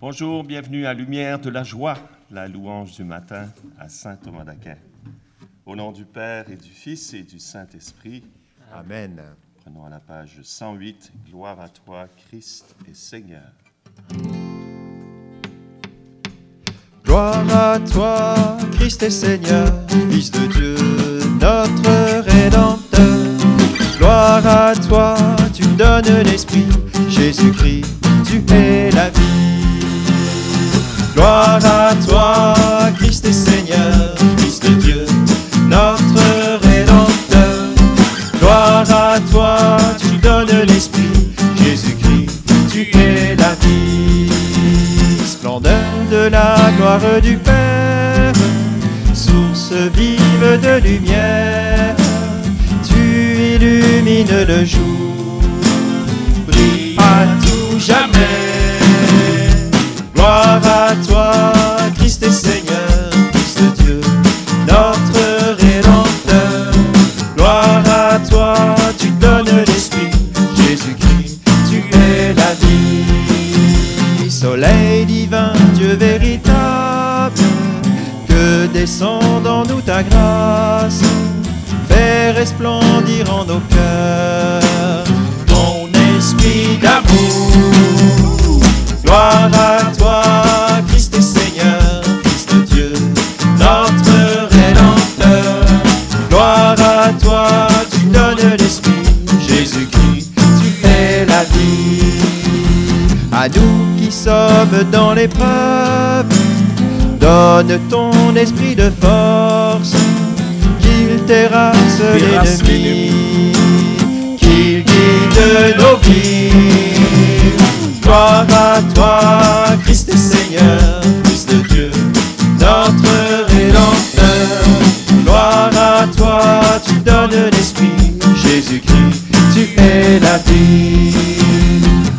Bonjour, bienvenue à Lumière de la joie, la louange du matin à Saint Thomas d'Aquin. Au nom du Père et du Fils et du Saint-Esprit. Amen. Prenons à la page 108, Gloire à toi, Christ et Seigneur. Gloire à toi, Christ et Seigneur, Fils de Dieu, notre Rédempteur. Gloire à toi, tu donnes l'Esprit, Jésus-Christ, tu es la vie. Gloire à toi, ta grâce, fais resplendir en nos cœurs ton esprit d'amour. Gloire à toi, Christ Seigneur, de Dieu, notre Rédempteur. Gloire à toi, tu donnes l'Esprit, Jésus-Christ, tu es la vie. À nous qui sommes dans l'épreuve, donne ton esprit de force, qu'il terrasse l'ennemi, qu'il guide nos vies. Gloire à toi, Christ et Seigneur, de Dieu, notre Rédempteur. Gloire à toi, tu donnes l'Esprit, Jésus-Christ, tu es la vie.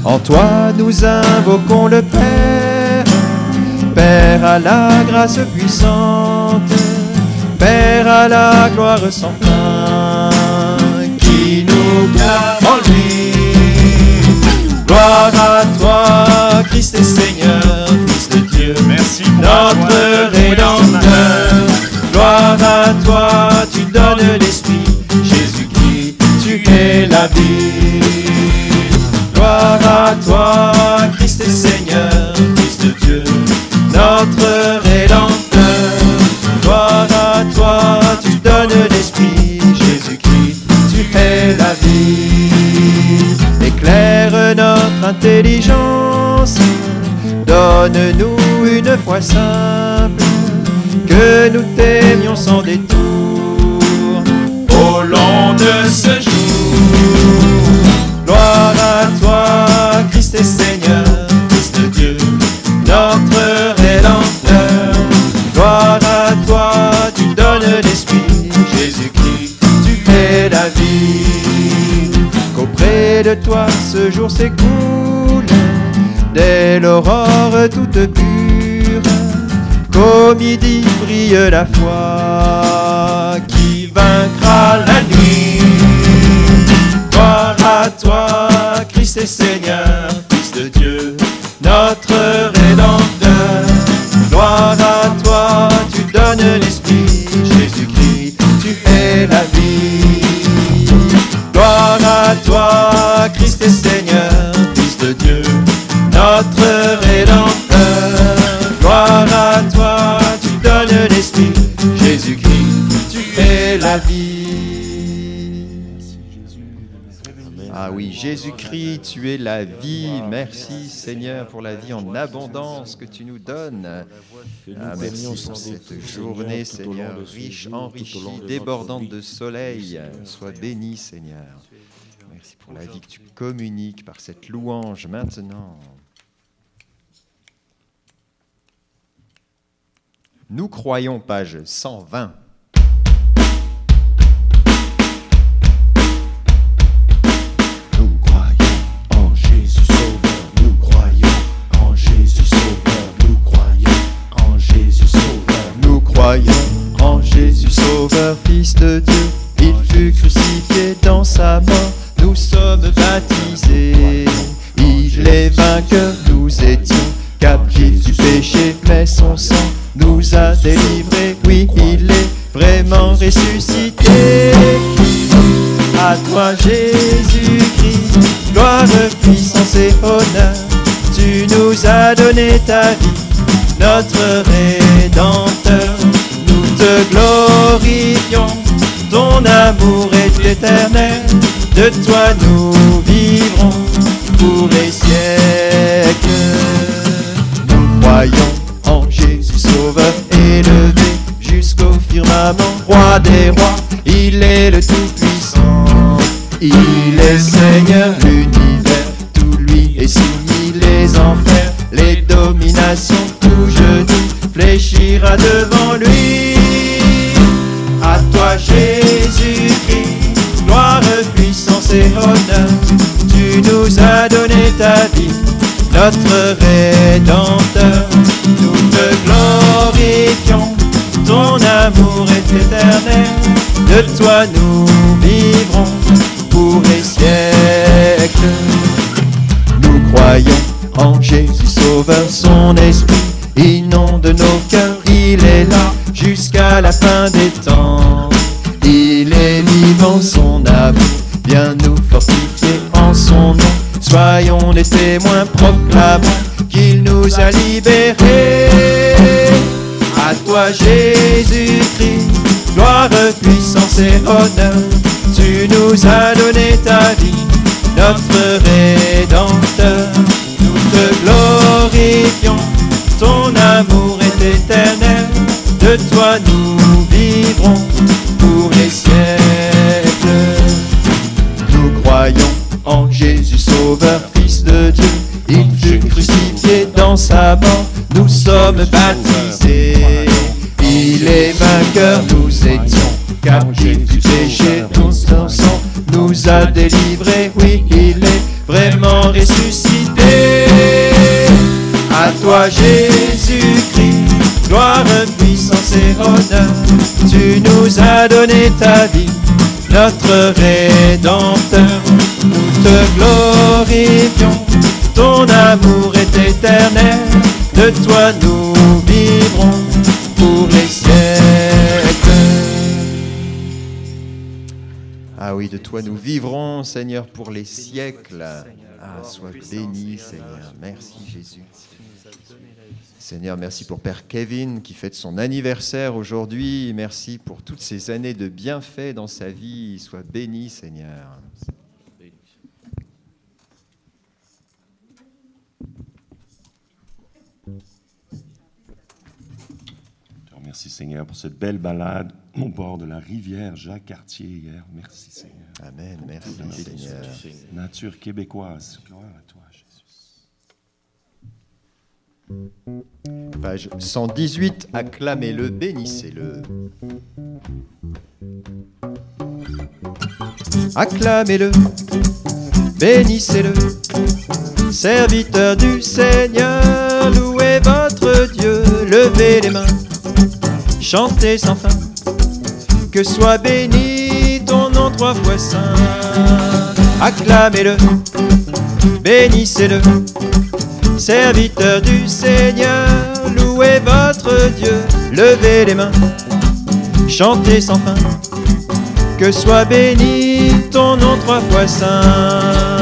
En toi nous invoquons le Père à la grâce puissante, Père à la gloire sans fin, qui nous garde en lui. Gloire à toi, Christ et Seigneur, Fils de Dieu, Merci pour notre Rédempteur. Gloire à toi, tu donnes l'Esprit, Jésus-Christ, tu es la vie. Gloire à toi, Christ et Seigneur, notre Rédempteur. Gloire à toi, tu donnes l'Esprit, Jésus-Christ, tu es la vie. Éclaire notre intelligence, donne-nous une foi simple, que nous t'aimions sans détour au long de ce jour. Gloire à toi, Christ et Seigneur, De toi ce jour s'écoule, dès l'aurore toute pure, qu'au midi brille la foi qui vaincra la nuit. Gloire à toi, Christ et Seigneur, notre Rédempteur. Gloire à toi, tu donnes l'Esprit, Jésus-Christ, tu es la vie. Ah oui, Jésus-Christ, tu es la vie. Merci Seigneur pour la vie en abondance que tu nous donnes. Ah, merci pour cette journée, Seigneur, riche, enrichie, débordante de soleil. Sois béni, Seigneur. Merci pour la vie que tu communiques par cette louange maintenant. Nous croyons, page 120. Nous croyons en Jésus Sauveur, nous croyons en Jésus Sauveur, nous croyons en Jésus Sauveur. Nous croyons en Jésus Sauveur, Jésus-Christ, gloire, puissance et honneur, tu nous as donné ta vie, notre Rédempteur. Nous te glorifions, ton amour est éternel, de toi nous vivrons pour les siècles. Nous croyons en Jésus Sauveur élevé jusqu'au firmament, roi des rois, il est le Tout-Puissant. Il est Seigneur l'univers, tout lui est soumis, les enfers, les dominations, tout genou fléchira devant lui. À toi Jésus-Christ, gloire, puissance et honneur, tu nous as donné ta vie, notre Rédempteur. Nous te glorifions, ton amour est éternel, de toi nous vivrons les siècles. Nous croyons en Jésus Sauveur, son esprit inonde nos cœurs, il est là jusqu'à la fin des temps. Il est vivant, son amour vient nous fortifier en son nom. Soyons les témoins proclamant qu'il nous a libérés. À toi Jésus-Christ, gloire, puissance et honneur, nous as donné ta vie, notre Rédempteur. Nous te glorifions, ton amour est éternel, de toi nous vivrons pour les siècles. Nous croyons en Jésus Sauveur, Fils de Dieu. Il fut crucifié dans sa mort, nous sommes baptisés. Délivrés. Oui, il est vraiment ressuscité. À toi Jésus-Christ, gloire, puissance et honneur, tu nous as donné ta vie, notre Rédempteur. Nous te glorifions, ton amour toi nous vivrons, Seigneur, pour les siècles. Ah, sois béni, Seigneur. Merci, Jésus. Seigneur, merci pour Père Kevin qui fête son anniversaire aujourd'hui. Merci pour toutes ces années de bienfaits dans sa vie. Sois béni, Seigneur. Te remercie, Seigneur, pour cette belle balade au bord de la rivière Jacques-Cartier hier. Merci, Seigneur. Amen. Merci, Seigneur. Nature québécoise. Gloire à toi, Jésus. Page 118, acclamez-le, bénissez-le. Acclamez-le, bénissez-le, serviteur du Seigneur, louez votre Dieu, levez les mains, chantez sans fin, que soit béni ton nom trois fois saint. Acclamez-le, bénissez-le, serviteur du Seigneur, louez votre Dieu, levez les mains, chantez sans fin, que soit béni ton nom trois fois saint.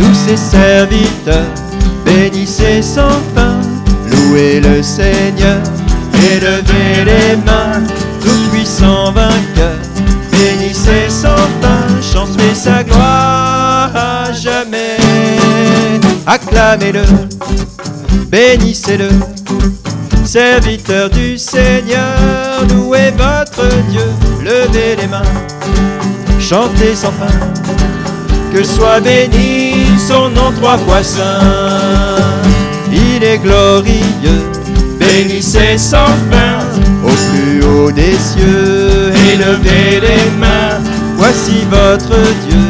Tous ses serviteurs, bénissez sans fin, louez le Seigneur, et levez les mains, tout puissant vainqueur, bénissez sans fin, chantez sa gloire à jamais. Acclamez-le, bénissez-le, serviteur du Seigneur, louez votre Dieu, levez les mains, chantez sans fin, que soit béni son nom trois fois saint. Il est glorieux, bénissez sans fin, au plus haut des cieux, et levez les mains, voici votre Dieu,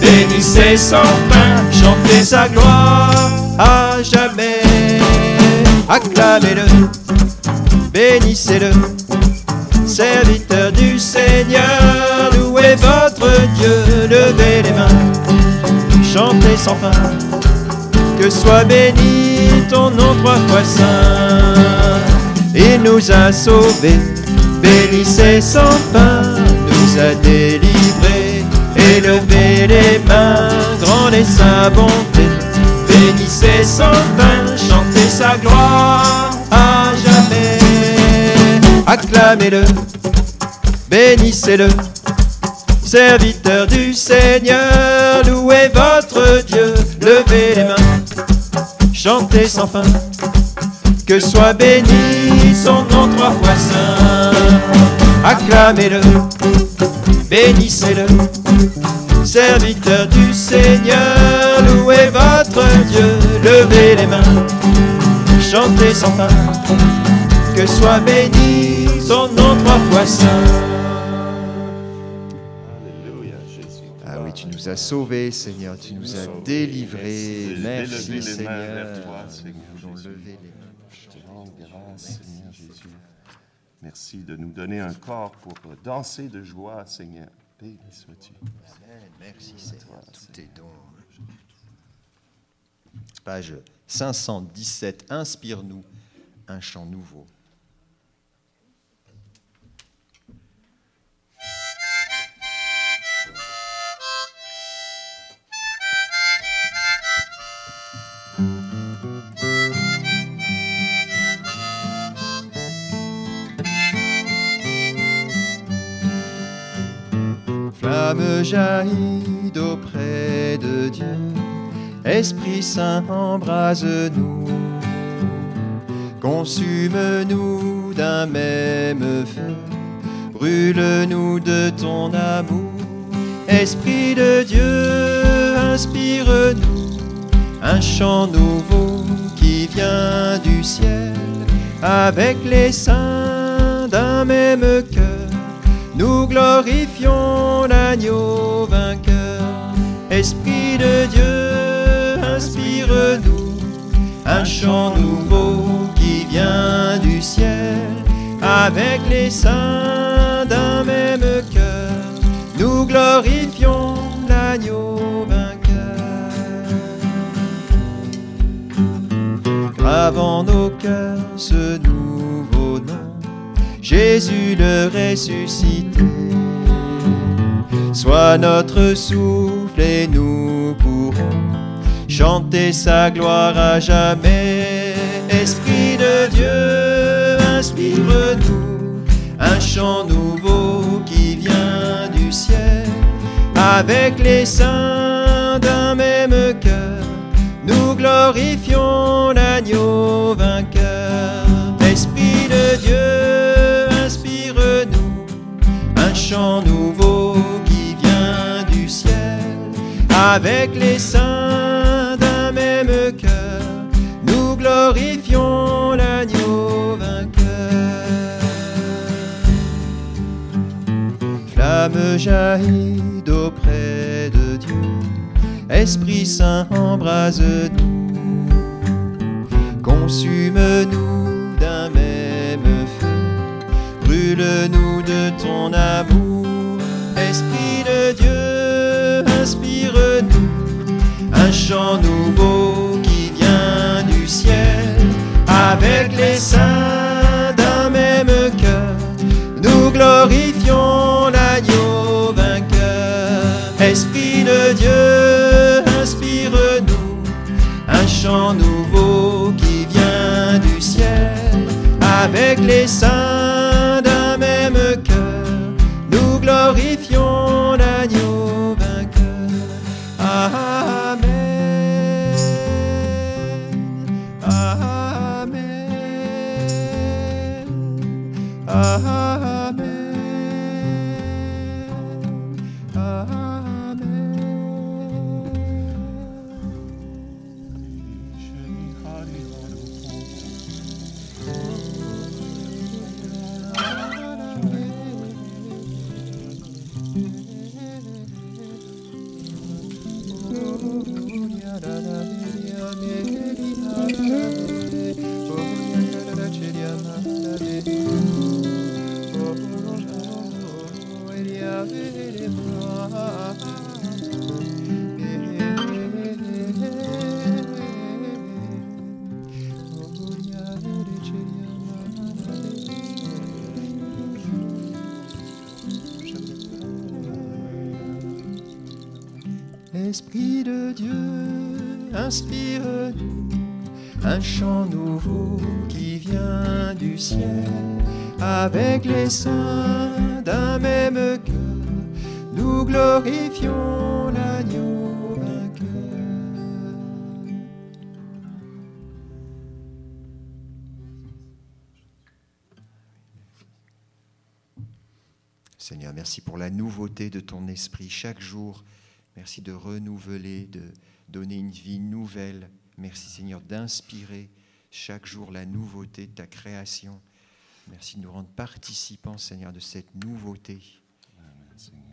bénissez sans fin, chantez sa gloire. À jamais. Acclamez-le, bénissez-le, serviteur du Seigneur, louez votre Dieu, levez les mains, chantez sans fin, que soit béni ton nom trois fois saint. Il nous a sauvés, bénissez sans fin, nous a délivrés. Élevez les mains, grande est sa bonté. Bénissez sans fin, chantez sa gloire à jamais. Acclamez-le, bénissez-le. Serviteur du Seigneur, louez votre Dieu, levez les mains, chantez sans fin, que soit béni son nom trois fois saint. Acclamez-le, bénissez-le, serviteur du Seigneur, louez votre Dieu, levez les mains, chantez sans fin, que soit béni son nom trois fois saint. Tu nous as sauvés, Seigneur, tu nous as délivrés. Merci Seigneur. Nous voulons Jésus. lever les mains. Je te rends grâce, Seigneur Jésus. Merci de nous donner un corps pour danser de joie, Seigneur. Béni sois-tu. Merci, Seigneur, tous tes dons. Page 517. Inspire-nous un chant nouveau. Jaillit d'auprès de Dieu, Esprit Saint embrase-nous, consume-nous d'un même feu, brûle-nous de ton amour. Esprit de Dieu, inspire-nous. Un chant nouveau qui vient du ciel, avec les saints d'un même cœur. Nous glorifions l'agneau vainqueur. Esprit de Dieu, inspire-nous un chant nouveau qui vient du ciel. Avec les saints d'un même cœur, nous glorifions l'agneau vainqueur. Grave en nos cœurs. Jésus le ressuscité. Sois notre souffle et nous pourrons chanter sa gloire à jamais. Esprit de Dieu, inspire-nous un chant nouveau qui vient du ciel. Avec les saints d'un même cœur, nous glorifions l'agneau vainqueur. Esprit de Dieu, chant nouveau qui vient du ciel. Avec les saints d'un même cœur, nous glorifions l'agneau vainqueur. Flamme jaillit d'auprès de Dieu, Esprit Saint embrase-nous, consume-nous d'un même feu, brûle-nous de ton amour. Esprit de Dieu, inspire-nous un chant nouveau qui vient du ciel, avec les saints d'un même cœur. Nous glorifions l'agneau vainqueur. Esprit de Dieu, inspire-nous un chant nouveau qui vient du ciel. Avec les saints Amen. Esprit de Dieu, inspire-nous un chant nouveau qui vient du ciel. Avec les saints d'un même cœur, nous glorifions l'agneau vainqueur. Seigneur, merci pour la nouveauté de ton esprit chaque jour. Merci de renouveler, de donner une vie nouvelle. Merci Seigneur d'inspirer chaque jour la nouveauté de ta création. Merci de nous rendre participants, Seigneur, de cette nouveauté. Amen, Seigneur.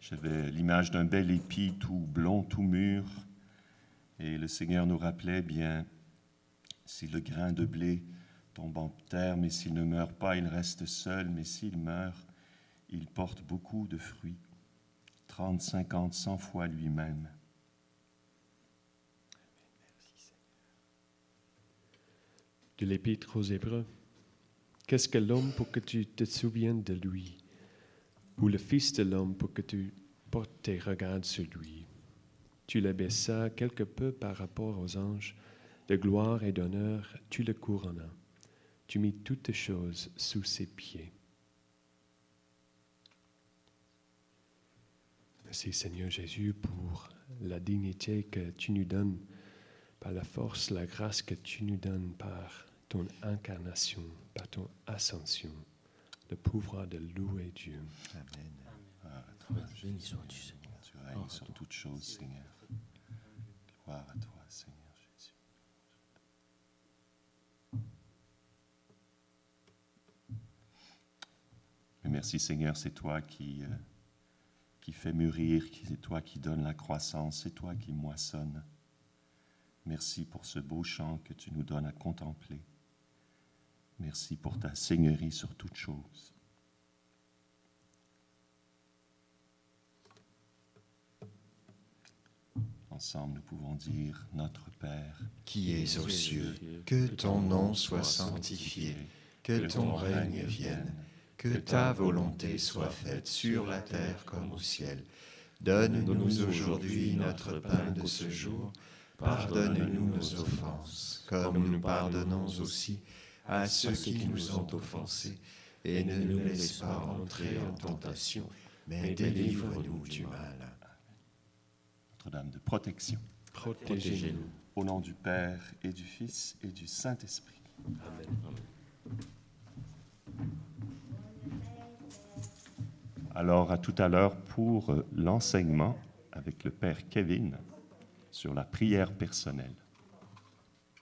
J'avais l'image d'un bel épi tout blond, tout mûr. Et le Seigneur nous rappelait bien, si le grain de blé tombe en terre, mais s'il ne meurt pas, il reste seul, mais s'il meurt, il porte beaucoup de fruits, 30, 50, 100 fois lui-même. De l'Épître aux Hébreux. Qu'est-ce que l'homme pour que tu te souviennes de lui? Ou le Fils de l'homme pour que tu portes tes regards sur lui? Tu l'abaissas quelque peu par rapport aux anges. De gloire et d'honneur, tu le couronnas. Tu mis toutes choses sous ses pieds. Merci Seigneur Jésus pour la dignité que tu nous donnes, par la force, la grâce que tu nous donnes par ton incarnation, par ton ascension, le pouvoir de louer Dieu. Amen. Gloire à toi, Béni sois-tu, Seigneur. Tu règnes sur toutes choses, Seigneur. Gloire à toi, Seigneur Jésus. Mais merci, Seigneur, c'est toi qui, euh, qui fais mûrir, c'est toi qui donne la croissance, c'est toi qui moissonne. Merci pour ce beau chant que tu nous donnes à contempler. Merci pour ta seigneurie sur toutes choses. Ensemble, nous pouvons dire Notre Père, Qui es aux cieux, que ton nom soit sanctifié, que ton règne vienne, que ta volonté soit faite sur la terre comme au ciel. Donne-nous aujourd'hui notre pain de ce jour. Pardonne-nous nos offenses, comme nous pardonnons aussi à ceux qui nous ont offensés. Et ne nous laisse pas entrer en tentation, mais délivre-nous du mal. Notre-Dame de protection, Protégez-nous. au nom du Père et du Fils et du Saint-Esprit. Alors, à tout à l'heure pour l'enseignement avec le Père Kevin sur la prière personnelle.